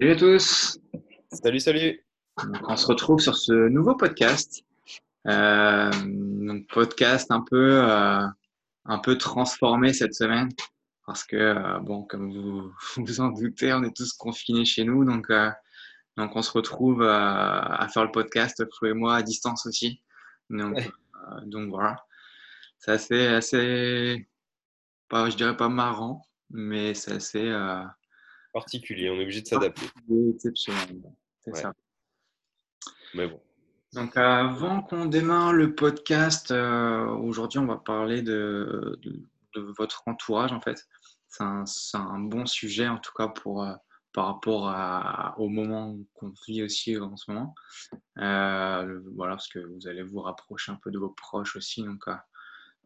Salut à tous. Salut, salut. Donc, on se retrouve sur ce nouveau podcast. Euh, donc podcast un peu, euh, un peu transformé cette semaine parce que euh, bon, comme vous vous en doutez, on est tous confinés chez nous, donc euh, donc on se retrouve euh, à faire le podcast Flo et moi à distance aussi. Donc Ouais. euh, donc voilà, c'est assez assez pas, je dirais pas marrant, mais c'est assez euh, Particulier, on est obligé de s'adapter. exceptionnel. C'est Ouais. ça. Mais bon, Donc, avant qu'on démarre le podcast, euh, aujourd'hui, on va parler de, de, de votre entourage, en fait. C'est un, bon sujet, en tout cas, pour, euh, par rapport à- au moment qu'on vit aussi en ce moment. Euh, voilà, parce que vous allez vous rapprocher un peu de vos proches aussi. Donc,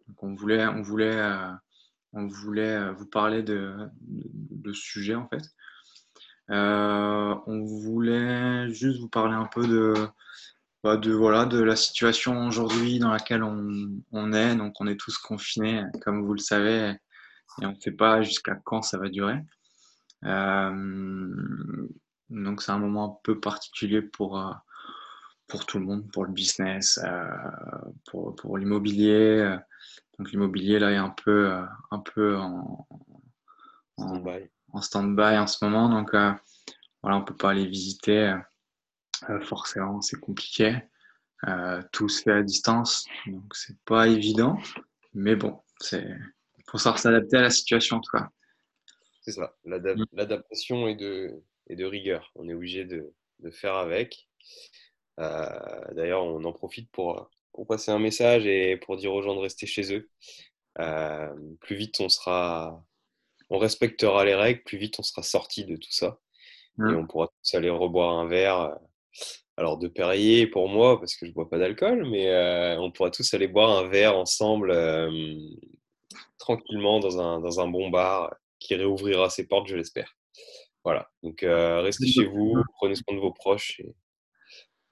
donc on voulait, on voulait, on voulait euh, vous parler de, de, ce sujet, en fait. Euh, on voulait juste vous parler un peu de bah, de, voilà, de la situation aujourd'hui dans laquelle on, on est. Donc, on est tous confinés, comme vous le savez, et on ne sait pas jusqu'à quand ça va durer. Euh, donc, c'est un moment un peu particulier pour, pour tout le monde, pour le business, pour, pour l'immobilier. Donc, l'immobilier, là, est un peu, euh, un peu en, en, stand-by. en ce moment. Donc, euh, voilà, on ne peut pas aller visiter. Euh, forcément, c'est compliqué. Tout se fait à distance, donc c'est pas évident. Mais bon, c'est faut savoir s'adapter à la situation en tout cas. C'est ça, Mm. l'adaptation et de, rigueur. On est obligé de, de faire avec. Euh, D'ailleurs, on en profite pour, pour passer un message et pour dire aux gens de rester chez eux. Euh, plus vite on sera, on respectera les règles, plus vite on sera sorti de tout ça. Et Mm. on pourra tous aller reboire un verre. Alors de Perrier pour moi, parce que je bois pas d'alcool, mais euh, on pourra tous aller boire un verre ensemble euh, tranquillement dans un, dans un bon bar qui réouvrira ses portes, je l'espère. Voilà. Donc euh, restez chez vous, prenez soin de vos proches et,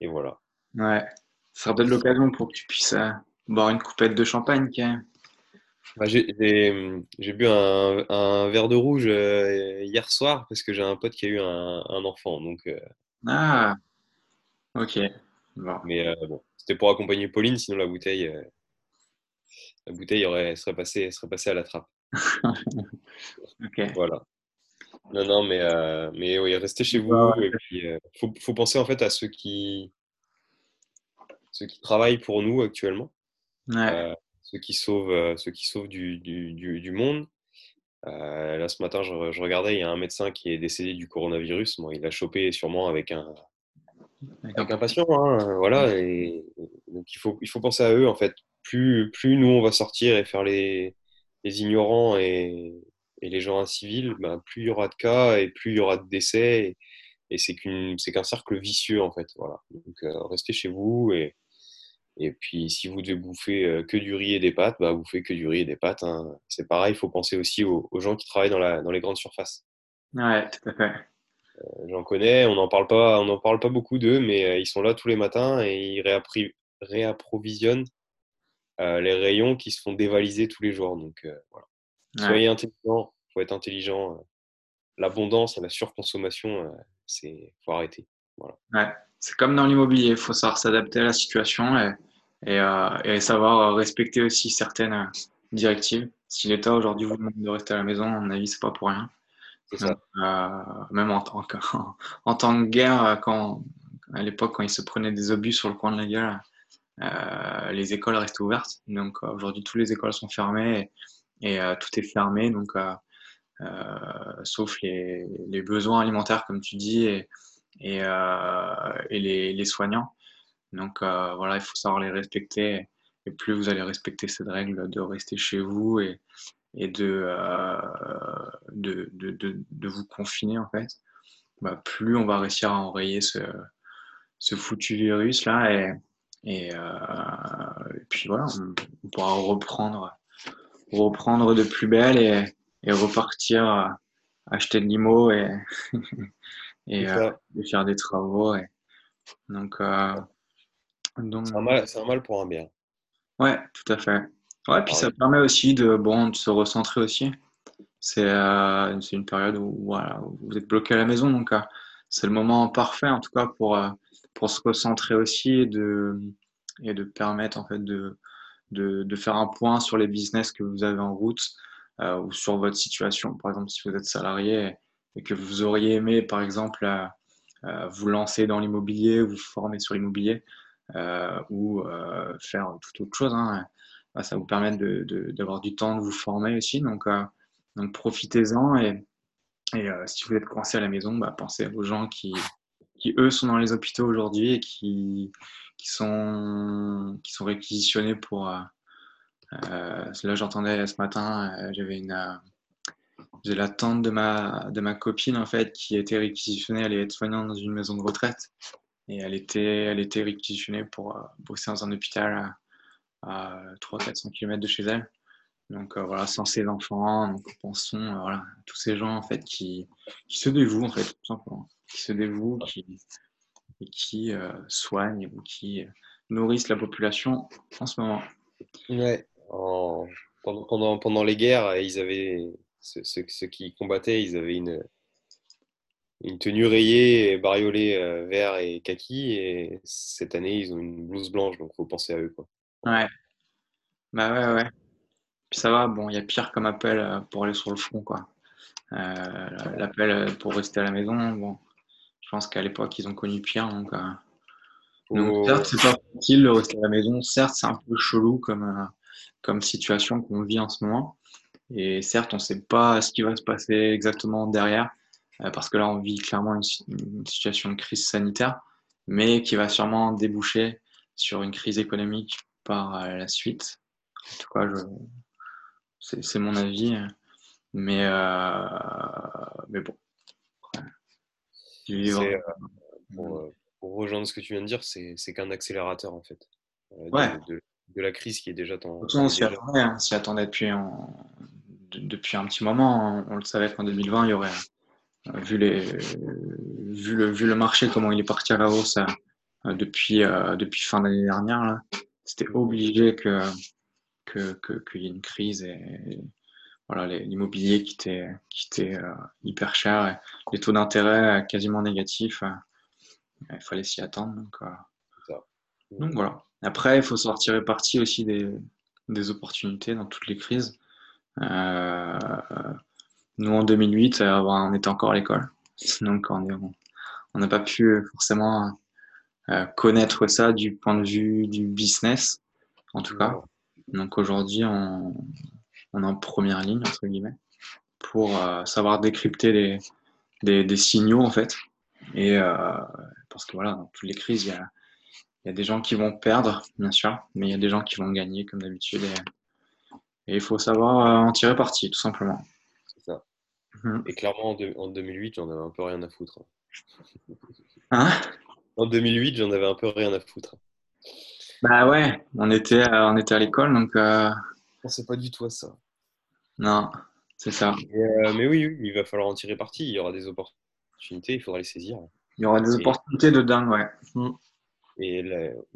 et voilà. Ouais, ce sera peut-être l'occasion pour que tu puisses euh, boire une coupette de champagne quand même. Bah, j'ai bu un, un verre de rouge euh, hier soir parce que j'ai un pote qui a eu un, un enfant. Donc, euh, Ah, ok. Bon. mais euh, bon, c'était pour accompagner Pauline, sinon la bouteille, la bouteille aurait, serait passée, serait passée à la trappe. Ok. Voilà. Non, non, mais, mais oui, restez chez vous. Ouais. Et puis, euh, faut, faut penser en fait à ceux qui, ceux qui travaillent pour nous actuellement, Ouais. euh, ceux qui sauvent, euh, ceux qui sauvent du, du, du, du monde. Euh, là, ce matin, je, je regardais, il y a un médecin qui est décédé du coronavirus. Bon, il l'a chopé sûrement avec un, Avec un- patient, hein, voilà. Et, donc, il faut, il faut penser à eux, en fait. Plus, plus nous, on va sortir et faire les, les ignorants et, et les gens incivils, ben, plus il y aura de cas et plus il y aura de décès. Et, et c'est qu'un cercle vicieux, en fait. Voilà. Donc, euh, restez chez vous. Et, et puis, si vous devez bouffer euh, que du riz et des pâtes, bah, bouffez que du riz et des pâtes. hein. C'est pareil, il faut penser aussi aux, aux gens qui travaillent dans, la, dans les grandes surfaces. Ouais, tout à fait. J'en connais, on n'en parle pas, on n'en parle pas beaucoup d'eux, mais euh, ils sont là tous les matins et ils réappri- réapprovisionnent euh, les rayons qui se font dévaliser tous les jours. Donc voilà. Ouais. Soyez intelligents, faut être intelligent. L'abondance et la surconsommation, c'est faut arrêter. Ouais, c'est comme dans l'immobilier, il faut savoir s'adapter à la situation et, et, euh, et savoir respecter aussi certaines directives. Si l'État aujourd'hui vous demande de rester à la maison, à mon avis, c'est pas pour rien. Donc, euh, même en tant que, en tant que guerre, quand, à l'époque, quand ils se prenaient des obus sur le coin de la gueule, euh, les écoles restaient ouvertes. Donc aujourd'hui, toutes les écoles sont fermées et, et, euh, tout est fermé. Donc, sauf les, les besoins alimentaires, comme tu dis, et, et, euh, les, soignants. Donc euh, voilà, il faut savoir les respecter. Et plus vous allez respecter cette règle de rester chez vous et, euh, de, de, vous confiner, en fait, bah, plus on va réussir à enrayer ce, foutu virus là. Et, puis voilà, on, pourra reprendre, reprendre de plus belle et, et repartir acheter de l'IMO et, euh, et faire des travaux. Et, donc, euh, donc, C'est un mal, c'est un mal pour un bien. ouais, tout à fait. Ouais, puis Ah ça oui. permet aussi de, bon, de se recentrer aussi. C'est euh, c'est une période où, voilà, où vous êtes bloqué à la maison, donc euh, c'est le moment parfait en tout cas pour, pour se recentrer aussi et de, et de permettre en fait de, de, de faire un point sur les business que vous avez en route ou sur votre situation. Par exemple, si vous êtes salarié et que vous auriez aimé, par exemple, vous lancer dans l'immobilier, vous former sur l'immobilier ou faire toute autre chose. Hein, bah, ça vous permet d'avoir du temps de vous former aussi. Donc, donc profitez-en et, et si vous êtes coincé à la maison, bah, pensez aux gens qui, qui, eux, sont dans les hôpitaux aujourd'hui et qui, qui, sont, qui sont réquisitionnés pour. Euh, là, j'entendais ce matin, euh, j'avais une. Euh, j'ai la tante de ma, de ma copine en fait qui était réquisitionnée, elle est soignante dans une maison de retraite et elle était, elle était réquisitionnée pour bosser dans un hôpital à, 300-400 km de chez elle. Donc voilà, sans ses enfants, donc pensons voilà, à tous ces gens en fait qui, qui se dévouent en fait, tout simplement qui se dévouent, qui, qui euh, soignent ou qui nourrissent la population en ce moment. Ouais. Pendant, pendant, pendant, les guerres, ils avaient ceux, ceux, qui combattaient, ils avaient une, une tenue rayée, bariolée euh, vert et kaki. Et cette année, ils ont une blouse blanche, donc faut penser à eux. Quoi. Ouais. Bah ouais, ouais. Puis ça va, bon, il y a pire comme appel euh, pour aller sur le front, quoi. L'appel pour rester à la maison, bon, je pense qu'à l'époque, ils ont connu pire. Donc, euh, donc certes, c'est pas facile de rester à la maison. Certes, c'est un peu chelou comme, euh, comme situation qu'on vit en ce moment. Et certes, on ne sait pas ce qui va se passer exactement derrière, euh, parce que là, on vit clairement une, situation de crise sanitaire, mais qui va sûrement déboucher sur une crise économique par la suite. En tout cas, c'est mon avis. Mais, mais bon, euh, pour, rejoindre ce que tu viens de dire, c'est qu'un accélérateur en fait. Euh, de, la crise qui est déjà en. On s'y attendait, hein, attendait depuis, depuis un petit moment. Hein. On le savait qu'en 2020, il y aurait, euh, vu, les, vu, le, vu le marché, comment il est parti à la hausse depuis, depuis fin d'année dernière, c'était obligé que qu'il que, y ait une crise et, voilà, l'immobilier qui était, qui était euh, hyper cher, les taux d'intérêt euh, quasiment négatifs. Euh, il fallait s'y attendre. Donc, donc, voilà. Après, il faut sortir réparti aussi des, des, opportunités dans toutes les crises. Nous, en 2008, on était encore à l'école. Donc, on n'a pas pu forcément connaître ça du point de vue du business, en tout cas. Donc aujourd'hui, on, on est en première ligne, entre guillemets, pour euh, savoir décrypter les, des, des, signaux, en fait. Et euh, parce que voilà, dans toutes les crises, il y a, y a, des gens qui vont perdre, bien sûr, mais il y a des gens qui vont gagner, comme d'habitude. Et, il faut savoir euh, en tirer parti, tout simplement. C'est ça. Mhm. Et clairement, en, 2008, j'en avais un peu rien à foutre. Hein En 2008, j'en avais un peu rien à foutre. Bah ouais, on était, on était à l'école, donc pensais pas du tout à ça. Non, c'est ça. Euh, mais oui, il va falloir en tirer parti. Il y aura des opportunités, il faudra les saisir. Il y aura des opportunités de dingue, ouais. Et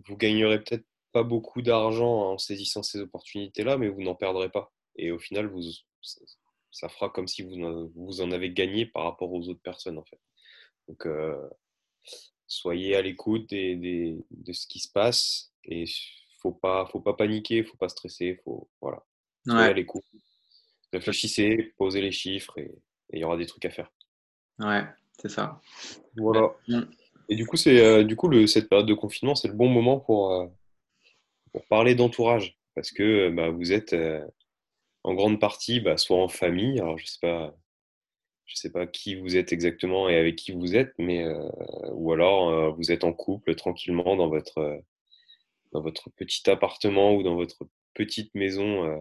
vous gagnerez peut-être pas beaucoup d'argent en saisissant ces opportunités-là, mais vous n'en perdrez pas. Et au final, vous, ça fera comme si vous, vous en avez gagné par rapport aux autres personnes, en fait. Donc, euh, soyez à l'écoute de ce qui se passe et faut pas, faut pas paniquer, faut pas stresser, faut voilà. Ouais. les coups. Réfléchissez, posez les chiffres et il y aura des trucs à faire. Ouais, c'est ça. Voilà. Mm. Et du coup, c'est euh, du coup le, cette période de confinement, c'est le bon moment pour, euh, pour parler d'entourage parce que bah, vous êtes euh, en grande partie bah, soit en famille. Alors je sais pas, je sais pas qui vous êtes exactement et avec qui vous êtes, mais ou alors vous êtes en couple tranquillement dans votre dans votre petit appartement ou dans votre petite maison euh,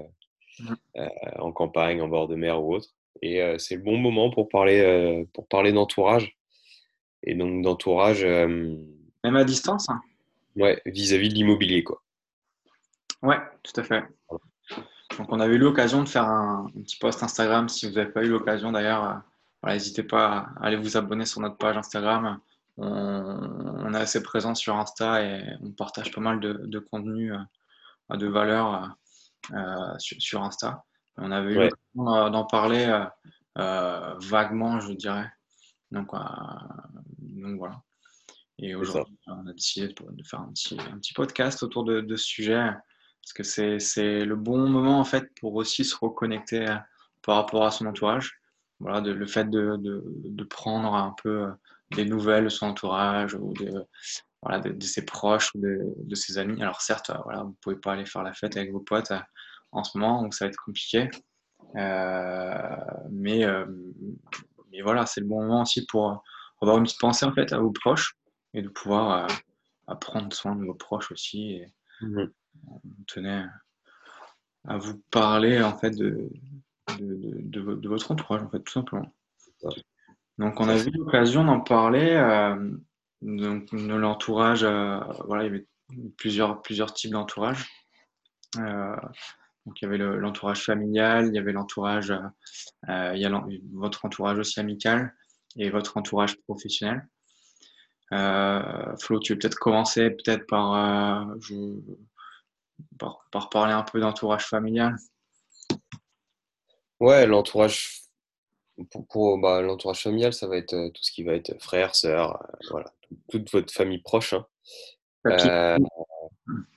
mmh. euh, en campagne, en bord de mer ou autre. Et euh, c'est le bon moment pour parler, pour parler d'entourage. Et donc d'entourage. Même à distance hein. Ouais, vis-à-vis de l'immobilier, quoi. Ouais, tout à fait. Donc on avait eu l'occasion de faire un, petit post Instagram. Si vous n'avez pas eu l'occasion d'ailleurs, n'hésitez pas à aller vous abonner sur notre page Instagram on, est assez présent sur Insta et on partage pas mal de, de contenu euh, de valeur euh, sur, Insta. On avait eu l'occasion d'en parler euh, vaguement, je dirais. Donc, donc voilà. Et aujourd'hui, on a décidé de, faire un petit, un petit podcast autour de, de ce sujet parce que c'est le bon moment en fait pour aussi se reconnecter par rapport à son entourage. Voilà, de, le fait de, de, prendre un peu des nouvelles de son entourage ou de, voilà, de, ses proches ou de, ses amis. Alors certes, voilà, vous ne pouvez pas aller faire la fête avec vos potes en ce moment, donc ça va être compliqué. Euh, mais, euh, mais voilà, c'est le bon moment aussi pour avoir une petite pensée en fait à vos proches et de pouvoir euh, prendre soin de vos proches aussi. Mmh. On tenait à vous parler en fait de, de, de, votre entourage en fait tout simplement. Donc on a eu l'occasion d'en parler. donc de l'entourage, voilà, il y avait plusieurs, plusieurs types d'entourage. Donc il y avait l'entourage familial, il y avait l'entourage, euh, il y a votre entourage aussi amical et votre entourage professionnel. Euh, Flo, tu veux peut-être commencer peut-être par, euh, par, parler un peu d'entourage familial. Ouais, l'entourage pour, bah, l'entourage familial, ça va être tout ce qui va être frère, sœur, voilà, toute votre famille proche. Hein. Papy.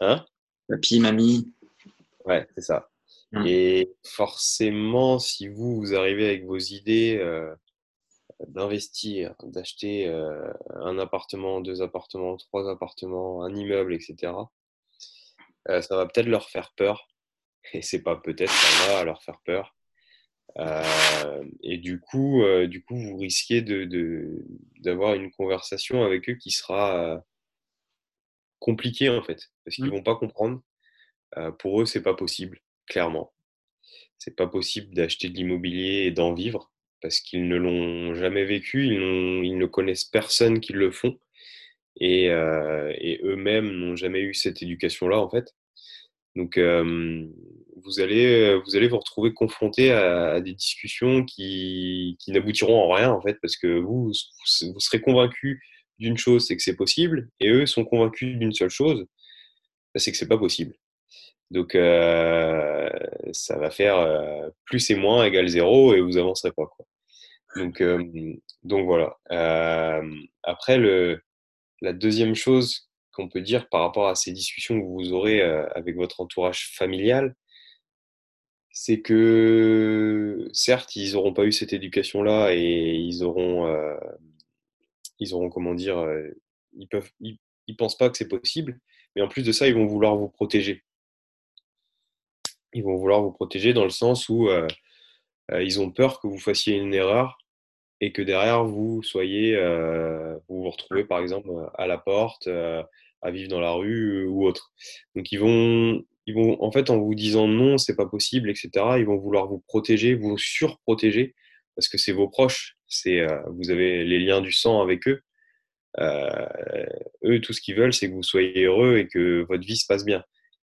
hein? Papy, mamie. Ouais, c'est ça. Mmh. Et forcément, si vous, vous arrivez avec vos idées euh, d'investir, d'acheter euh, un appartement, deux appartements, trois appartements, un immeuble, etc., euh, ça va peut-être leur faire peur. Et c'est pas peut-être, ça va leur faire peur. et du coup, du coup, vous risquez de, d'avoir une conversation avec eux qui sera compliquée en fait, parce qu'ils mmh. vont pas comprendre. Euh, pour eux, c'est pas possible, clairement. C'est pas possible d'acheter de l'immobilier et d'en vivre parce qu'ils ne l'ont jamais vécu, ils, ils, ne connaissent personne qui le font et, euh, et eux-mêmes n'ont jamais eu cette éducation-là en fait. Donc vous, allez, vous allez vous retrouver confronté à, des discussions qui, qui n'aboutiront en rien en fait parce que vous, vous serez convaincu d'une chose, c'est que c'est possible, et eux sont convaincus d'une seule chose, c'est que c'est pas possible. Donc, euh, ça va faire euh, plus et moins égale zéro et vous avancerez pas. Quoi. Donc, donc voilà. après, le, la deuxième chose qu'on peut dire par rapport à ces discussions que vous aurez avec votre entourage familial, c'est que certes, ils n'auront pas eu cette éducation-là et ils auront, auront comment dire, ils peuvent, ils, ils pensent pas que c'est possible, mais en plus de ça, ils vont vouloir vous protéger. Ils vont vouloir vous protéger dans le sens où euh, euh, ils ont peur que vous fassiez une erreur et que derrière vous soyez, euh, vous vous retrouvez par exemple à la porte, à vivre dans la rue ou autre. Donc ils vont, ils vont, en fait, en vous disant non, c'est pas possible, etc. Ils vont vouloir vous protéger, vous surprotéger parce que c'est vos proches, c'est, vous avez les liens du sang avec eux. eux, tout ce qu'ils veulent, c'est que vous soyez heureux et que votre vie se passe bien.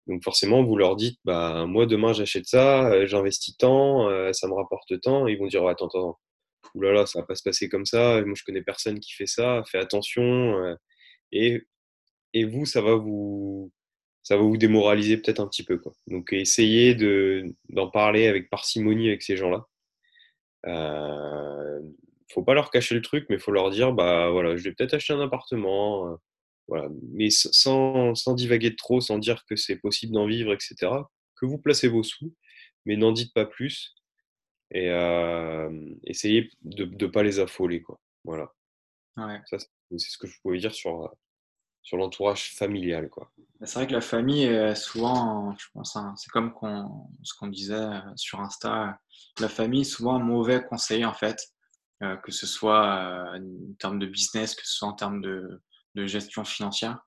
Donc forcément, vous leur dites, bah, moi demain j'achète ça, euh, j'investis tant, euh, ça me rapporte tant. Ils vont dire, attends, attends, oulala, là là, ça va pas se passer comme ça. Moi je connais personne qui fait ça, fais attention. Euh. et, et vous, ça va vous, ça va vous démoraliser peut-être un petit peu. Quoi. Donc essayez de, d'en parler avec parcimonie avec ces gens-là. Euh, faut pas leur cacher le truc, mais faut leur dire, bah voilà, je vais peut-être acheter un appartement mais sans, sans, divaguer de trop, sans dire que c'est possible d'en vivre, etc. Que vous placez vos sous, mais n'en dites pas plus. Et essayez de ne pas les affoler. Quoi. Voilà. Ça, c'est ce que je pouvais dire sur, sur l'entourage familial. Quoi. Bah, c'est vrai que la famille, souvent, je pense, hein, c'est comme ce qu'on disait euh, sur Insta, la famille est souvent un mauvais conseil en fait, euh, que ce soit en termes de business, que ce soit en termes de, de gestion financière,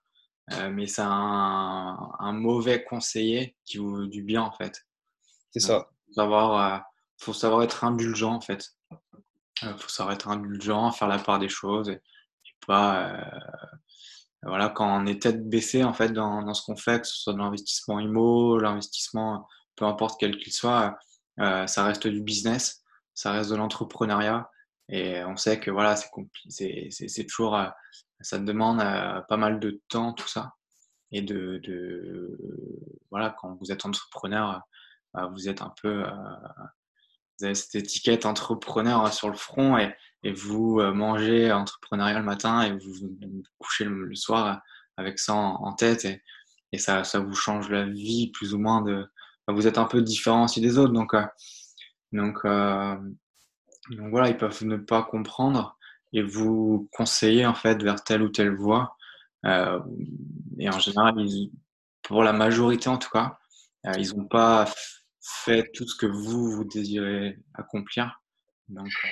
euh, mais c'est un, mauvais conseiller qui vous du bien en fait. C'est ça. Euh, faut savoir être indulgent en fait. Il euh, faut savoir être indulgent, faire la part des choses et, pas voilà quand on est tête baissée en fait dans, ce qu'on fait, que ce soit de l'investissement immo, l'investissement peu importe quel qu'il soit, ça reste du business, ça reste de l'entrepreneuriat et on sait que voilà c'est toujours ça demande euh, pas mal de temps, tout ça. Et de, voilà, quand vous êtes entrepreneur, euh, vous êtes un peu, euh, vous avez cette étiquette entrepreneur sur le front et, vous mangez entrepreneurial le matin et vous vous couchez le, soir avec ça en, tête et, ça, vous change la vie plus ou moins de. Vous êtes un peu différent aussi des autres, donc, donc, donc voilà, ils peuvent ne pas comprendre et vous conseiller en fait vers telle ou telle voie. Euh, et en général, pour la majorité en tout cas, euh, ils n'ont pas fait tout ce que vous, vous désirez accomplir. Donc, euh,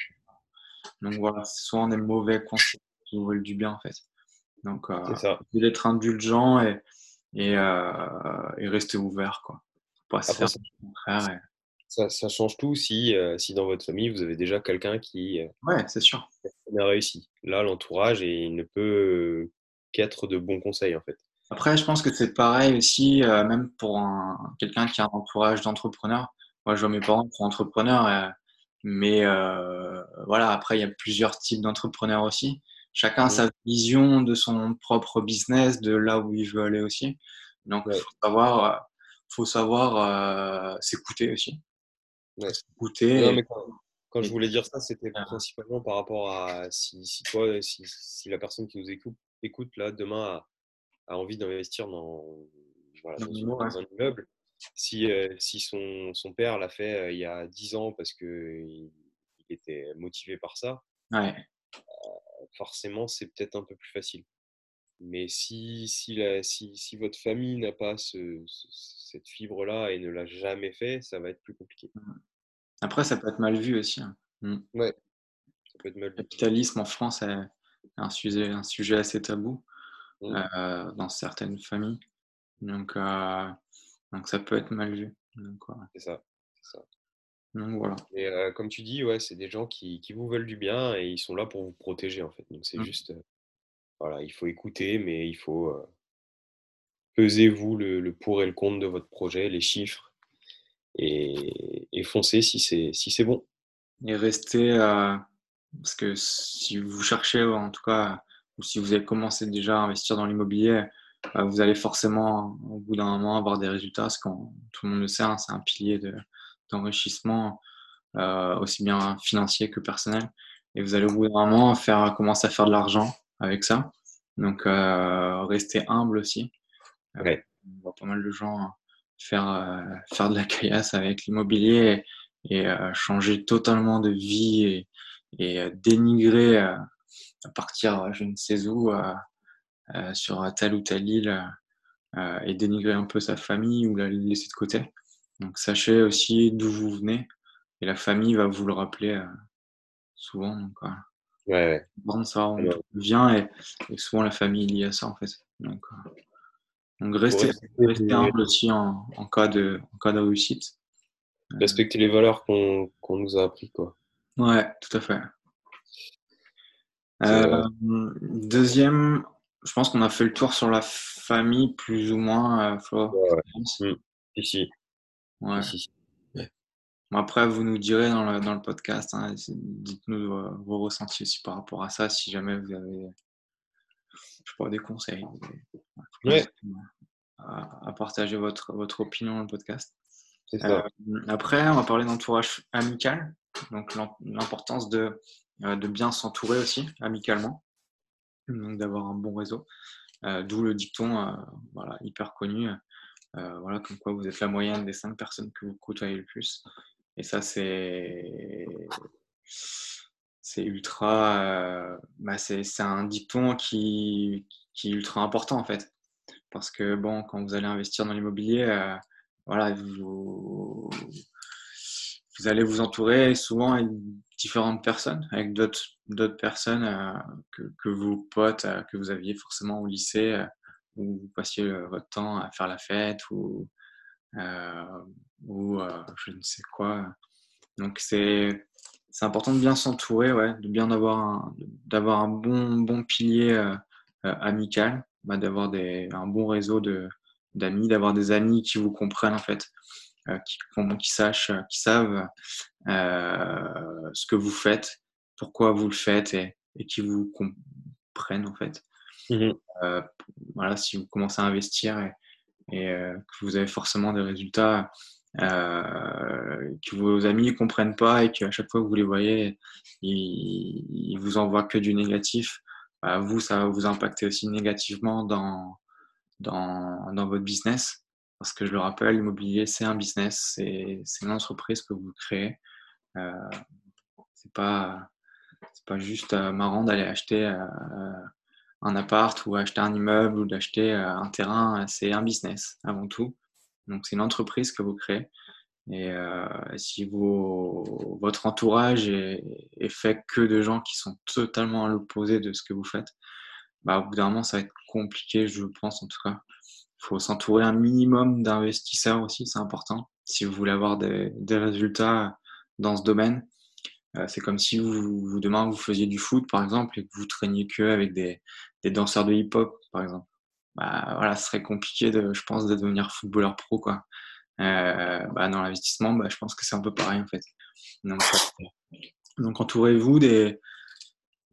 donc voilà, c'est souvent des mauvais conseils qui vous veulent du bien en fait. Donc, euh, d'être indulgent et, et, et, rester ouvert. Quoi. Pas se faire. Ça, ça, change tout si, si dans votre famille, vous avez déjà quelqu'un qui ouais, c'est sûr. a réussi. Là, l'entourage, il ne peut qu'être de bons conseils en fait. Après, je pense que c'est pareil aussi, euh, même pour quelqu'un qui a un entourage d'entrepreneurs. Moi, je vois mes parents qui sont entrepreneurs, euh, mais euh, voilà, après, il y a plusieurs types d'entrepreneurs aussi. Chacun a sa vision de son propre business, de là où il veut aller aussi. Donc, il faut savoir, faut savoir s'écouter aussi. S'écouter. quand, je voulais dire ça, c'était principalement par rapport à si, si toi, si, si, la personne qui nous écoute, écoute là demain a envie d'investir dans, voilà, dans, un immeuble, si, euh, si son, son, père l'a fait euh, il y a 10 ans parce qu'il il était motivé par ça, ouais. Euh, forcément, c'est peut-être un peu plus facile. Mais si, si, la, si, si votre famille n'a pas ce, cette fibre-là et ne l'a jamais fait, ça va être plus compliqué. Mmh. Après, ça peut être mal vu aussi. Hein. Mmh. Ouais, ça peut être mal vu. Le capitalisme en France est un sujet, un sujet assez tabou. Mmh. Euh, dans certaines familles. Donc, euh, donc ça peut être mal vu. C'est ça. ça. Donc voilà. Et euh, comme tu dis, ouais, c'est des gens qui, qui, vous veulent du bien et ils sont là pour vous protéger en fait. Donc c'est mmh. juste, voilà, il faut écouter, mais il faut peser vous le, le, pour et le contre de votre projet, les chiffres et, et foncer si c'est si c'est bon. Et rester, parce que si vous cherchez en tout cas ou si vous avez commencé déjà à investir dans l'immobilier, euh, vous allez forcément, au bout d'un moment, avoir des résultats. Parce que tout le monde le sait, hein, c'est un pilier d'enrichissement, euh, aussi bien financier que personnel. Et vous allez au bout d'un moment faire, commencer à faire de l'argent avec ça. Donc, euh, restez humble aussi. Ouais. on voit pas mal de gens faire, faire de la caillasse avec l'immobilier et, changer totalement de vie et, et dénigrer à partir euh, je ne sais où euh, euh, sur telle ou telle île et dénigrer un peu sa famille ou la laisser de côté. Donc sachez aussi d'où vous venez et la famille va vous le rappeler souvent. Donc, ouais, ouais. ça, on vient et, souvent la famille est liée à ça en fait. Donc, donc restez, humble aussi en, en, cas de, en cas de réussite. Respecter les valeurs qu'on nous a appris quoi. Ouais, tout à fait. Euh, deuxième, je pense qu'on a fait le tour sur la famille, plus ou moins. Ici. Ouais. après, vous nous direz dans le, dans le podcast, hein, dites-nous vos, ressentis aussi par rapport à ça, si jamais vous avez je pas, des conseils. À, partager votre, votre opinion dans le podcast. Euh, après, on va parler d'entourage amical, donc l'importance de de bien s'entourer aussi amicalement, donc d'avoir un bon réseau. Euh, d'où le dicton euh, voilà, hyper connu, voilà, comme quoi vous êtes la moyenne des cinq personnes que vous côtoyez le plus. Et ça, c'est c'est ultra, bah c'est un dicton qui, qui, est ultra important en fait, parce que bon, quand vous allez investir dans l'immobilier, voilà, vous, vous allez vous entourer souvent avec différentes personnes, avec d'autres personnes euh, que, que, vos potes euh, que vous aviez forcément au lycée, euh, où vous passiez votre temps à faire la fête ou, ou je ne sais quoi. Donc c'est important de bien s'entourer, ouais, de bien avoir d'avoir un bon, bon pilier amical, bah, d'avoir un bon réseau d'amis, d'avoir des amis qui vous comprennent en fait. Euh, qui, qui, sachent, euh, qui savent euh, ce que vous faites, pourquoi vous le faites et, et qui vous comprennent en fait. Mmh voilà, si vous commencez à investir et, et que vous avez forcément des résultats, que vos amis ne comprennent pas et qu'à chaque fois que vous les voyez, ils, ils vous envoient que du négatif, bah, vous, ça va vous impacter aussi négativement dans, dans, dans votre business. Parce que je le rappelle, l'immobilier, c'est un business, c'est une entreprise que vous créez. Euh, c'est pas, pas juste euh, marrant d'aller acheter euh, un appart ou acheter un immeuble ou d'acheter euh, un terrain. C'est un business avant tout. Donc, c'est une entreprise que vous créez. Et si vous, votre entourage est, est, fait que de gens qui sont totalement à l'opposé de ce que vous faites, bah, au bout d'un moment, ça va être compliqué, je pense en tout cas. Faut s'entourer un minimum d'investisseurs aussi, c'est important. Si vous voulez avoir des, des résultats dans ce domaine, euh, c'est comme si vous, vous, demain vous faisiez du foot par exemple et que vous traîniez que avec des, des danseurs de hip-hop par exemple. Bah, voilà, ce serait compliqué de, je pense, de devenir footballeur pro quoi. Euh, bah, dans l'investissement, bah, je pense que c'est un peu pareil en fait. Donc, donc entourez-vous des,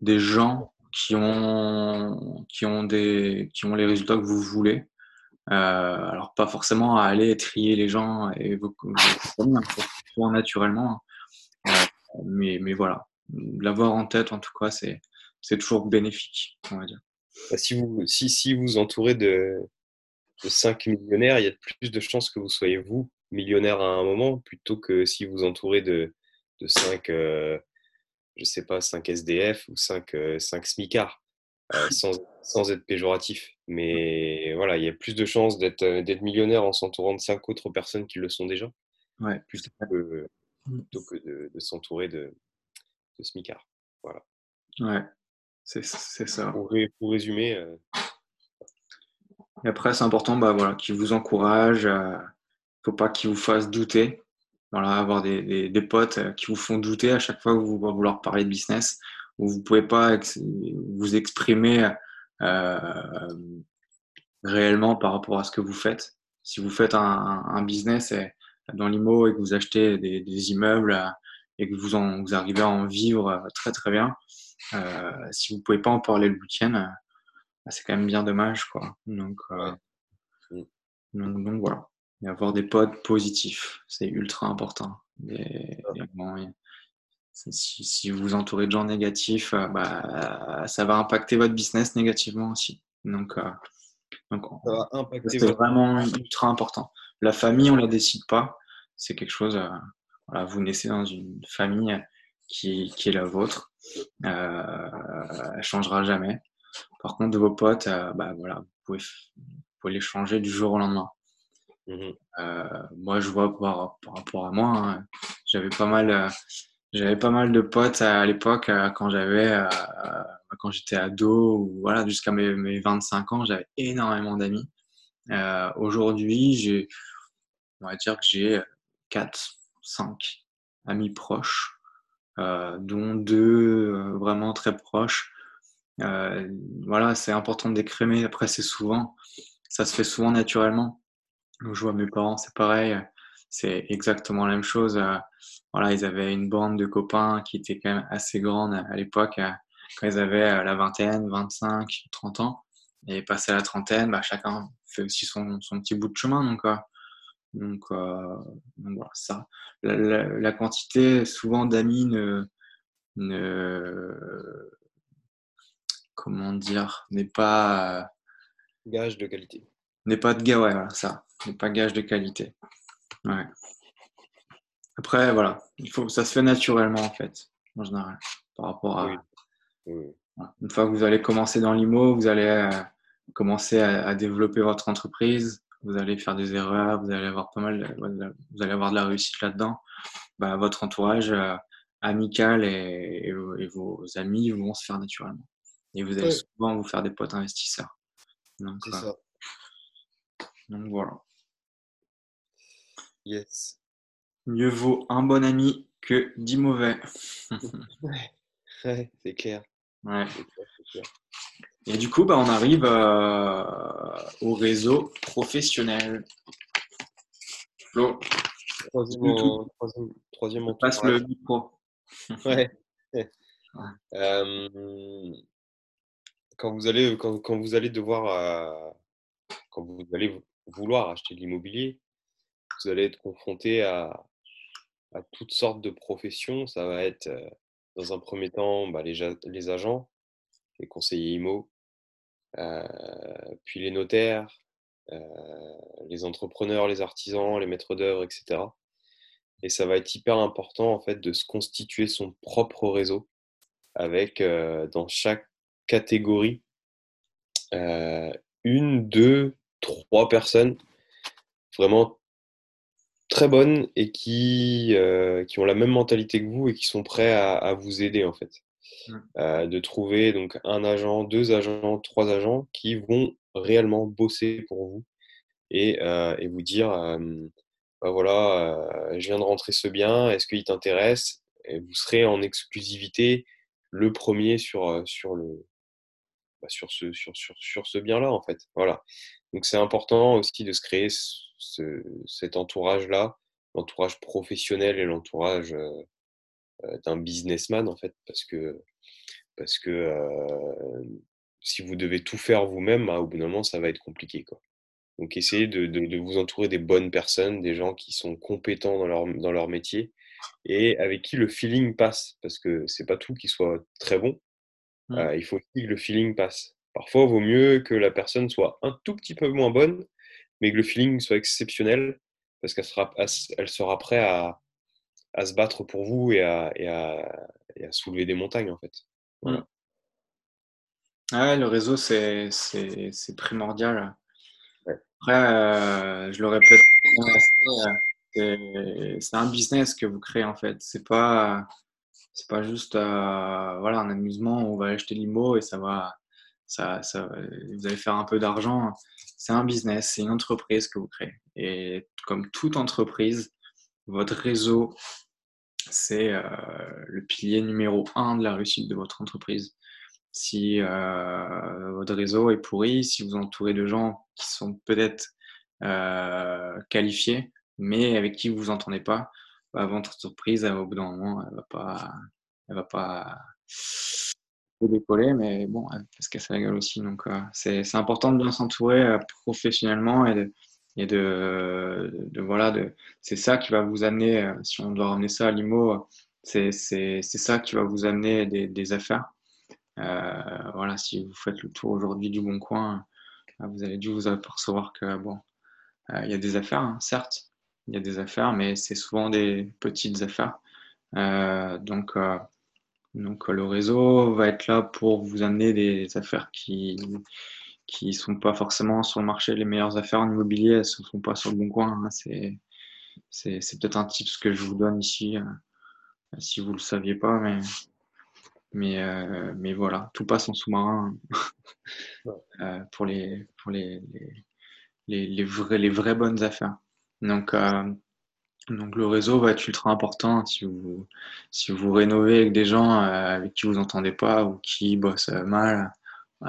des gens qui ont, qui, ont des, qui ont les résultats que vous voulez. Euh, alors pas forcément à aller trier les gens et vos, vos naturellement, hein. euh, mais, mais voilà, l'avoir en tête en tout cas, c'est, c'est toujours bénéfique, on va dire. Bah, si vous si, si vous entourez de, de 5 millionnaires, il y a plus de chances que vous soyez vous millionnaire à un moment plutôt que si vous entourez de, de 5, euh, je sais pas, 5 SDF ou 5, euh, 5 smicards, euh, sans, sans, être péjoratif. Mais voilà, il y a plus de chances d'être euh, millionnaire en s'entourant de 5 autres personnes qui le sont déjà. Ouais, plutôt que, plutôt que de, de s'entourer de, de smicards. Voilà. Ouais, c'est ça. Pour, pour résumer, euh, et après, c'est important bah, voilà, qu'ils vous encouragent. Il euh, ne faut pas qu'ils vous fassent douter. Voilà, avoir des, des, des, potes qui vous font douter à chaque fois que vous va leur parler de business, où vous ne pouvez pas ex vous exprimer réellement par rapport à ce que vous faites. Si vous faites un, un business dans l'IMO et que vous achetez des, des, immeubles et que vous, en, vous arrivez à en vivre très très bien, euh, si vous ne pouvez pas en parler le week-end, bah, c'est quand même bien dommage, quoi. Donc, euh, donc, donc, voilà. Et avoir des potes positifs, c'est ultra important. Et, et bon, si, si, vous vous entourez de gens négatifs, euh, bah, ça va impacter votre business négativement aussi. Donc, euh, donc c'est vraiment ultra important. La famille, on la décide pas. C'est quelque chose. Euh, voilà, vous naissez dans une famille qui, qui est la vôtre. Euh, elle changera jamais. Par contre, de vos potes, euh, bah, voilà, vous pouvez, vous pouvez, les changer du jour au lendemain. Mmh. Euh, moi, je vois par, par rapport à moi, hein, j'avais pas mal, euh, j'avais pas mal de potes à, l'époque euh, quand j'avais, euh, quand j'étais ado, ou voilà, jusqu'à mes, mes, 25 ans, j'avais énormément d'amis. Aujourd'hui, j'ai, on va dire que j'ai 4, 5 amis proches, dont deux vraiment très proches. Euh, voilà, c'est important d'écrémer. Après, c'est souvent, ça se fait souvent naturellement. Je vois mes parents, c'est pareil. C'est exactement la même chose. Euh, voilà, ils avaient une bande de copains qui était quand même assez grande à l'époque, euh, quand ils avaient la vingtaine, 25, 30 ans. Et passé à la trentaine, bah, chacun fait aussi son, son, petit bout de chemin. Donc, euh, donc, euh, donc, voilà, ça. La, la, la quantité, souvent, d'amis ne, ne comment dire, n'est pas. Euh, gage de qualité. N'est pas de gage, ouais, voilà, ça. N'est pas gage de qualité. Ouais. Après, voilà, il faut, ça se fait naturellement, en fait, en général, par rapport à. Oui. Oui. Une fois que vous allez commencer dans l'IMO, vous allez euh, commencer à, à, développer votre entreprise, vous allez faire des erreurs, vous allez avoir pas mal, vous allez avoir de la réussite là-dedans. Bah, votre entourage euh, amical et, et, et, vos amis vont se faire naturellement. Et vous allez souvent vous faire des potes investisseurs. Donc, C'est euh, ça. Donc voilà. Yes. Mieux vaut un bon ami que dix mauvais. ouais, ouais c'est clair. Ouais. Clair, clair. Et du coup, bah, on arrive euh, au réseau professionnel. Flo. Troisième, en, troisième, troisième en passe le micro. ouais. ouais. Euh, quand vous allez, quand, quand vous allez devoir, euh, quand vous allez vouloir acheter de l'immobilier, vous allez être confronté à, toutes sortes de professions. Ça va être, euh, dans un premier temps, bah, les, les, agents, les conseillers IMO, euh, puis les notaires, euh, les entrepreneurs, les artisans, les maîtres d'œuvre, etc. Et ça va être hyper important en fait de se constituer son propre réseau avec dans chaque catégorie une, deux, trois personnes vraiment très bonnes et qui, euh, qui ont la même mentalité que vous et qui sont prêts à, vous aider en fait. Mmh. Euh, de trouver donc un agent, deux agents, trois agents qui vont réellement bosser pour vous et, euh, et vous dire bah voilà, je viens de rentrer ce bien, est-ce qu'il t'intéresse? Et vous serez en exclusivité le premier sur, sur, le, bah sur ce, sur, sur, sur ce bien-là en fait. Voilà. Donc c'est important aussi de se créer cet entourage-là, l'entourage professionnel et l'entourage euh, euh, d'un businessman en fait, parce que parce que euh, si vous devez tout faire vous-même, bah, au bout d'un moment ça va être compliqué quoi. Donc essayez de, de, vous entourer des bonnes personnes, des gens qui sont compétents dans leur, dans leur métier et avec qui le feeling passe, parce que c'est pas tout qui soit très bon. Mmh. il faut aussi que le feeling passe. Parfois, il vaut mieux que la personne soit un tout petit peu moins bonne, mais que le feeling soit exceptionnel, parce qu'elle sera, elle sera prête à, à, se battre pour vous et à, et, à, et à, soulever des montagnes, en fait. Voilà. Ah le réseau, c'est primordial. Après, euh, je le répète, c'est un business que vous créez, en fait. C'est pas, pas juste euh, voilà, un amusement où on va acheter l'IMO et ça va vous allez faire un peu d'argent. C'est un business, c'est une entreprise que vous créez. Et comme toute entreprise, votre réseau, c'est euh, le pilier numéro un de la réussite de votre entreprise. Si euh, votre réseau est pourri, si vous entourez de gens qui sont peut-être euh, qualifiés, mais avec qui vous vous entendez pas, bah, votre entreprise, au bout d'un moment, elle va pas, elle va pas décoller, mais bon, parce qu'elle se la gueule aussi. Donc, euh, c'est important de bien s'entourer euh, professionnellement et de, et de, voilà, de, c'est ça qui va vous amener, euh, si on doit ramener ça à l'IMO, c'est ça qui va vous amener des, des affaires. voilà, si vous faites le tour aujourd'hui du Bon Coin, vous avez dû vous apercevoir que, bon, il y a des affaires, hein, certes, il y a des affaires, mais c'est souvent des petites affaires. donc, donc le réseau va être là pour vous amener des affaires qui qui sont pas forcément sur le marché les meilleures affaires en immobilier, elles se font pas sur le bon coin. Hein. C'est c'est peut-être un tips que je vous donne ici euh, si vous le saviez pas, mais mais euh, mais voilà, tout passe en sous-marin euh, pour les pour les les, les, vrais les vraies bonnes affaires. Donc donc le réseau va être ultra important si vous si vous rénovez avec des gens euh, avec qui vous entendez pas ou qui bossent mal. Euh,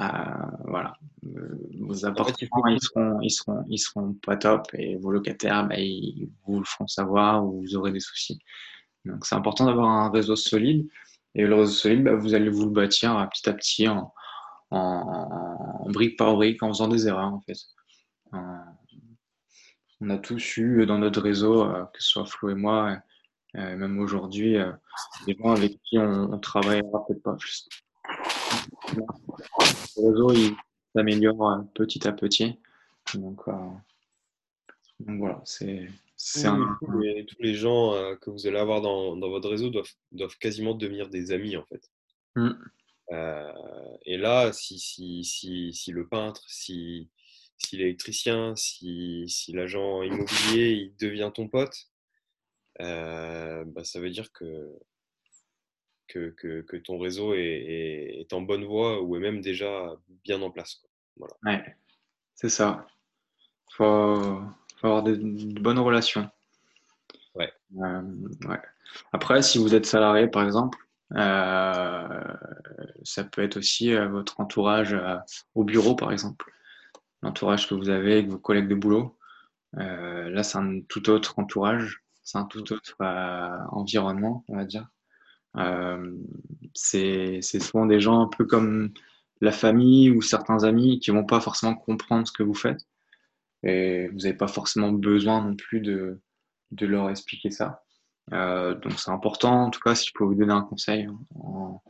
voilà, euh, vos appartements ils seront ils seront ils seront pas top et vos locataires bah, ils vous le feront savoir ou vous aurez des soucis. Donc c'est important d'avoir un réseau solide et le réseau solide bah, vous allez vous le bâtir petit à petit en, en, brique par brique en faisant des erreurs en fait on a tous eu dans notre réseau, euh, que ce soit Flo et moi, euh, même aujourd'hui, euh, des gens avec qui on, travaillera peut-être pas plus. Le réseau, il s'améliore petit à petit. Donc, voilà, c'est. un... tous, les, gens que vous allez avoir dans, votre réseau doivent, quasiment devenir des amis en fait. Mmh. et là, si, si, si, si, le peintre, si, si l'électricien, si, si l'agent immobilier il devient ton pote, euh, bah, ça veut dire que, que, que, ton réseau est, est, en bonne voie ou est même déjà bien en place. Voilà. Ouais, c'est ça. Il faut, faut, avoir de, bonnes relations. Ouais. Euh, ouais. Après, si vous êtes salarié, par exemple, euh, ça peut être aussi votre entourage au bureau, par exemple l'entourage que vous avez avec vos collègues de boulot. Euh, là, c'est un tout autre entourage, c'est un tout autre euh, environnement, on va dire. Euh, c'est souvent des gens un peu comme la famille ou certains amis qui vont pas forcément comprendre ce que vous faites. et vous n'avez pas forcément besoin non plus de, de leur expliquer ça. Euh, donc c'est important, en tout cas, si je peux vous donner un conseil en,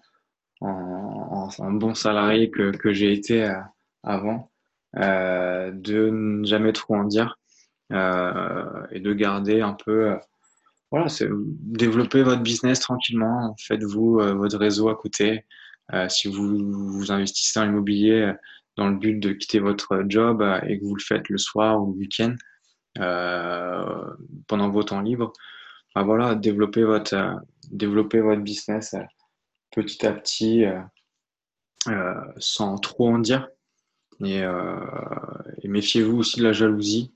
en, en bon salarié que, que j'ai été euh, avant, de ne jamais trop en dire euh, et de garder un peu, euh, voilà, c'est développer votre business tranquillement, faites-vous euh, votre réseau à côté. si vous, vous investissez dans l'immobilier dans le but de quitter votre job et que vous le faites le soir ou le week-end, euh, pendant vos temps libres, bah voilà, développer votre, euh, développer votre business euh, petit à petit sans trop en dire. Et, et méfiez-vous aussi de la jalousie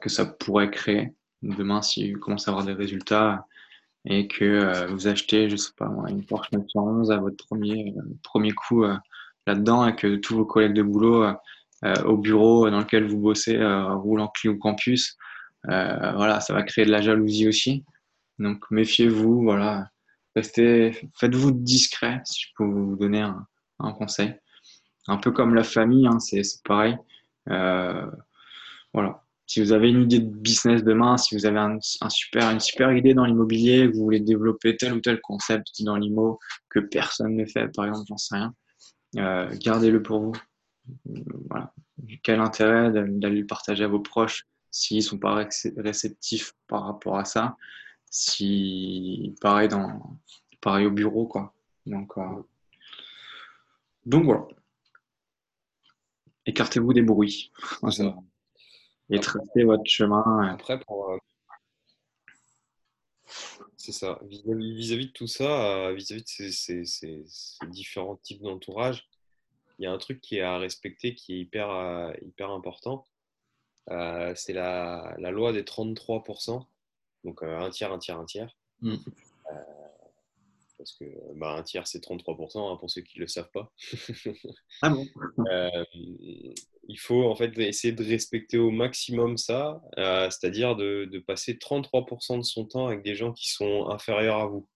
que ça pourrait créer demain si vous commencez à avoir des résultats et que vous achetez, je sais pas moi, une Porsche 911 à votre premier, premier coup là-dedans et que tous vos collègues de boulot euh, au bureau dans lequel vous bossez euh, roule en Clio Campus. Euh, voilà, ça va créer de la jalousie aussi. Donc méfiez-vous, voilà. Restez, faites-vous discret, si je peux vous donner un conseil. Un peu comme la famille, hein, c'est pareil. Euh, voilà. Si vous avez une idée de business demain, si vous avez une super idée dans l'immobilier, vous voulez développer tel ou tel concept dans l'IMO que personne ne fait, par exemple, j'en sais rien, euh, gardez-le pour vous. Quel intérêt d'aller le partager à vos proches s'ils ne sont pas réceptifs par rapport à ça Si pareil dans pareil au bureau quoi. Donc euh, donc voilà. Écartez-vous des bruits. Et tracez votre chemin. Après, pour, euh, c'est ça. Vis-à-vis de tout ça, euh, vis-à-vis de ces, ces, ces, ces différents types d'entourage, il y a un truc qui est à respecter qui est hyper, euh, hyper important. Euh, c'est la, la, loi des 33%. Donc euh, un tiers, un tiers, un tiers. Mm. Parce que bah, un tiers, c'est 33% hein, pour ceux qui ne le savent pas. ah bon? Il faut en fait essayer de respecter au maximum ça, c'est-à-dire de, de passer 33% de son temps avec des gens qui sont inférieurs à vous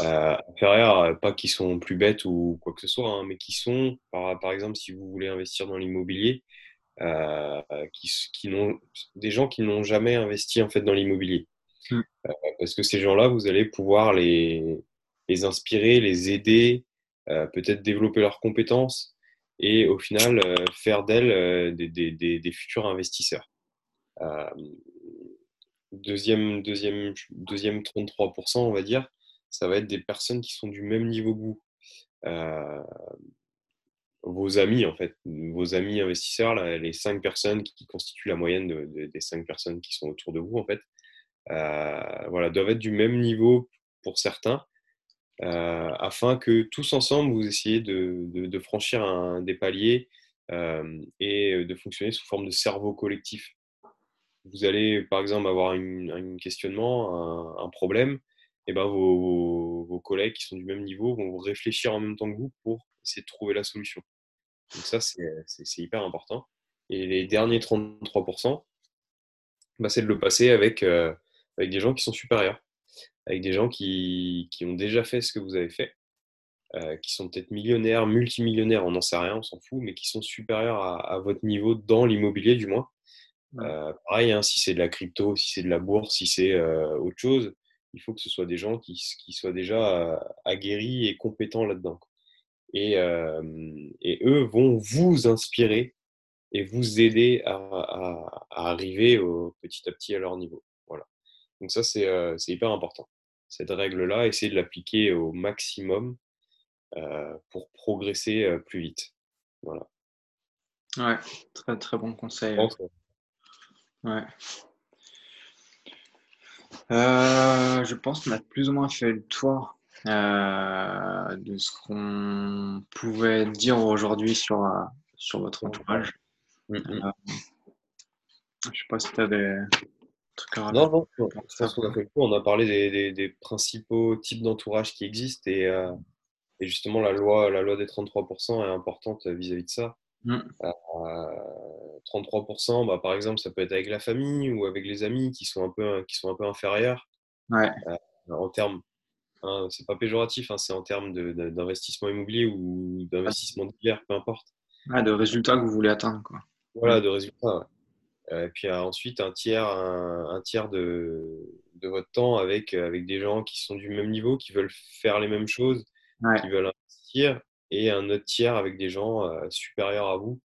euh, inférieurs, pas qui sont plus bêtes ou quoi que ce soit, hein, mais qui sont, par, par, exemple, si vous voulez investir dans l'immobilier, euh, qui, qui des gens qui n'ont jamais investi en fait dans l'immobilier. Mm. Euh, parce que ces gens-là, vous allez pouvoir les, les inspirer, les aider, euh, peut-être développer leurs compétences et au final euh, faire d'elles euh, des, futurs investisseurs. deuxième, deuxième, deuxième 33%, on va dire, ça va être des personnes qui sont du même niveau que vous. Euh, vos amis, en fait, vos amis investisseurs, les cinq personnes qui constituent la moyenne des cinq personnes qui sont autour de vous, en fait, voilà, doivent être du même niveau pour certains, euh, afin que tous ensemble, vous essayez de, franchir des paliers et de fonctionner sous forme de cerveau collectif. Vous allez, par exemple, avoir un questionnement, un problème, et ben vos, collègues qui sont du même niveau vont réfléchir en même temps que vous pour essayer de trouver la solution. Donc ça, c'est hyper important. Et les derniers 33%, bah, c'est de le passer euh, avec des gens qui sont supérieurs, avec des gens qui, qui ont déjà fait ce que vous avez fait, euh, qui sont peut-être millionnaires, multimillionnaires, on n'en sait rien, on s'en fout, mais qui sont supérieurs à, à votre niveau dans l'immobilier du moins. Euh, pareil, hein, si c'est de la crypto, si c'est de la bourse, si c'est euh, autre chose, il faut que ce soit des gens qui, qui soient déjà euh, aguerris et compétents là-dedans. Et, euh, et, eux vont vous inspirer et vous aider à, à, à arriver au, petit à petit à leur niveau. Donc ça, c'est euh, hyper important. Cette règle-là, essayez de l'appliquer au maximum euh, pour progresser euh, plus vite. Voilà. Ouais, très très bon conseil. Ouais. Euh, je pense qu'on a plus ou moins fait le tour euh, de ce qu'on pouvait dire aujourd'hui sur, euh, sur votre entourage. Mm -hmm. je sais pas si tu as des Non, non, je pense qu'on a fait le tour. On a parlé des, des, des principaux types d'entourage qui existent et, et, justement la loi, la loi des 33% est importante vis-à-vis -vis de ça. Mm. Euh, 33%, bah, par exemple, ça peut être avec la famille ou avec les amis qui sont un peu, qui sont un peu inférieurs. Ouais. Euh, en termes, hein, c'est pas péjoratif, hein, c'est en termes d'investissement immobilier ou d'investissement divers, peu importe. Ah, de résultats que vous voulez atteindre. Quoi. Voilà, de résultats. Et puis ensuite un tiers, un, tiers de, de, votre temps avec, avec des gens qui sont du même niveau, qui veulent faire les mêmes choses, qui veulent investir, et un autre tiers avec des gens supérieurs à vous,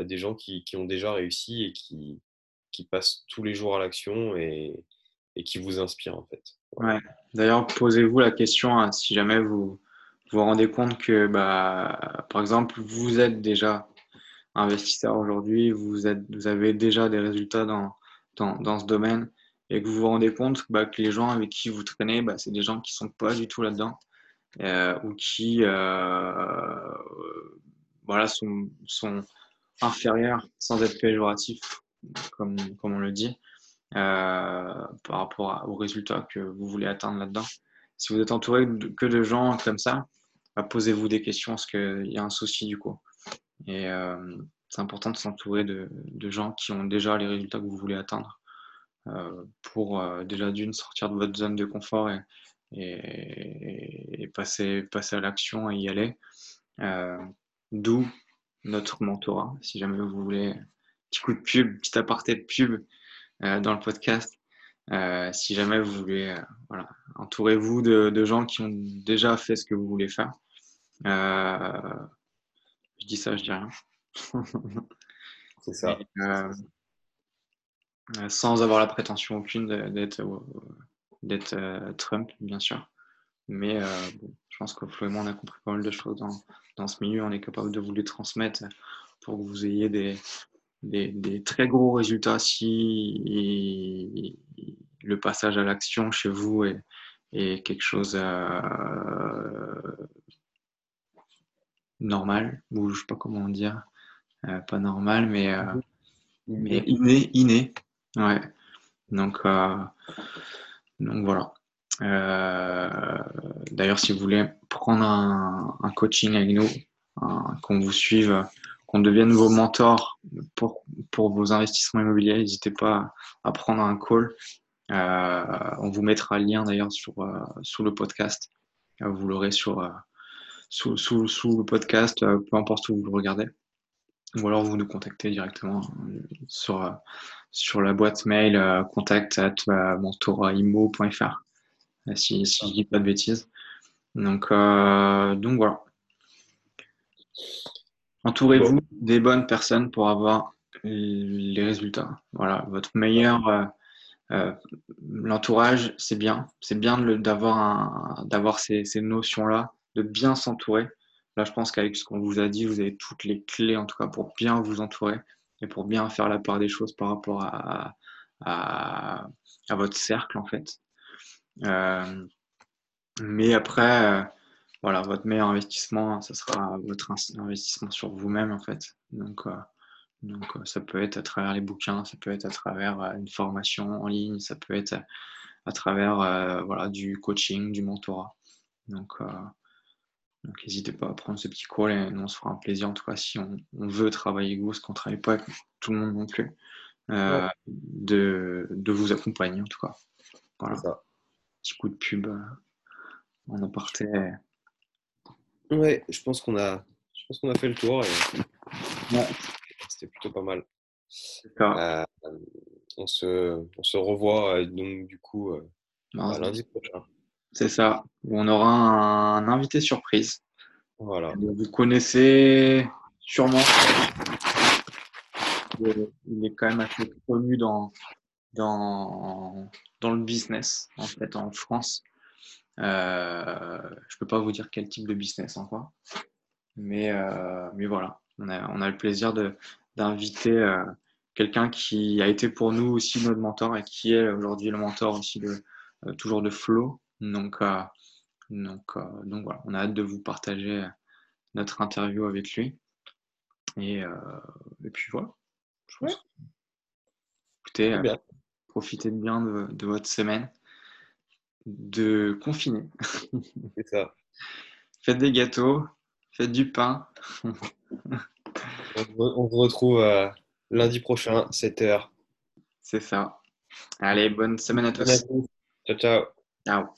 des gens qui, qui, ont déjà réussi et qui, qui passent tous les jours à l'action et, et qui vous inspirent en fait. Ouais. D'ailleurs, posez-vous la question hein, si jamais vous vous rendez compte que, bah, par exemple, vous êtes déjà investisseur aujourd'hui, vous, avez déjà des résultats dans, dans, dans, ce domaine et que vous vous rendez compte bah, que les gens avec qui vous traînez, bah, c'est des gens qui sont pas du tout là-dedans euh, ou qui euh, voilà, sont, sont inférieurs sans être péjoratifs, comme, comme on le dit, euh, par rapport aux résultats que vous voulez atteindre là-dedans. Si vous êtes entouré que de gens comme ça, bah, posez-vous des questions parce qu'il y a un souci du coup. Et euh, c'est important de s'entourer de, gens qui ont déjà les résultats que vous voulez atteindre euh, pour euh, déjà d'une sortir de votre zone de confort et, passer, passer à l'action et y aller. D'où notre mentorat. Si jamais vous voulez, petit coup de pub, petit aparté de pub dans le podcast. Si jamais vous voulez, voilà, entourez-vous de, gens qui ont déjà fait ce que vous voulez faire. Je dis ça, je dis rien. C'est ça. Euh, sans avoir la prétention aucune d'être d'être euh, Trump, bien sûr. Mais euh, bon, je pense que Flo et moi, on a compris pas mal de choses dans, dans, ce milieu. On est capable de vous les transmettre pour que vous ayez des, des, des très gros résultats si le passage à l'action chez vous est, est quelque chose euh, normal, ou je sais pas comment dire, euh, pas normal, mais, euh, mais inné, inné. Ouais. Donc, euh, donc voilà. D'ailleurs, si vous voulez prendre un, un coaching avec nous, qu'on vous suive, qu'on devienne vos mentors pour, pour vos investissements immobiliers, n'hésitez pas à prendre un call. On vous mettra le lien d'ailleurs sur, sous le podcast. vous l'aurez sur, sous, le podcast, peu importe où vous le regardez ou alors vous nous contactez directement euh, sur, euh, sur la boîte mail euh, contact at mentoraimo.fr si, si je dis pas de bêtises. Donc, donc voilà. Entourez-vous des bonnes personnes pour avoir les résultats. Voilà, votre meilleur l'entourage, c'est bien. C'est bien d'avoir d'avoir ces, ces notions-là, de bien s'entourer. Là, je pense qu'avec ce qu'on vous a dit, vous avez toutes les clés, en tout cas, pour bien vous entourer et pour bien faire la part des choses par rapport à, à, à votre cercle, en fait. Euh, mais après, euh, voilà, votre meilleur investissement, ce sera votre investissement sur vous-même, en fait. Donc, euh, donc, ça peut être à travers les bouquins, ça peut être à travers une formation en ligne, ça peut être à travers voilà, du coaching, du mentorat. Donc, donc n'hésitez pas à prendre ce petit call et nous on se fera un plaisir en tout cas si on, veut travailler avec vous, parce qu'on ne travaille pas avec tout le monde non plus, euh, de, de, vous accompagner en tout cas. Voilà. Petit coup de pub euh, en aparté. Ouais, je pense qu'on a, je pense qu'on a fait le tour et ouais. c'était plutôt pas mal. Euh, on, se, on se revoit donc du coup lundi prochain. C'est ça. On aura un invité surprise. Voilà. Vous connaissez sûrement. Il est quand même assez connu dans, dans, dans le business, en fait, en France. Euh, je peux pas vous dire quel type de business encore. Mais, euh, mais voilà, on a, on a le plaisir d'inviter euh, quelqu'un qui a été pour nous aussi notre mentor et qui est aujourd'hui le mentor aussi de, toujours de Flo. Donc, euh, donc, euh, donc voilà, on a hâte de vous partager notre interview avec lui. Et, euh, et puis voilà. Écoutez, profitez bien de, de, votre semaine de confiné. C'est ça. faites des gâteaux, faites du pain. on se retrouve lundi prochain, 7h. C'est ça. Allez, bonne semaine à tous. Ciao, ciao. Ciao.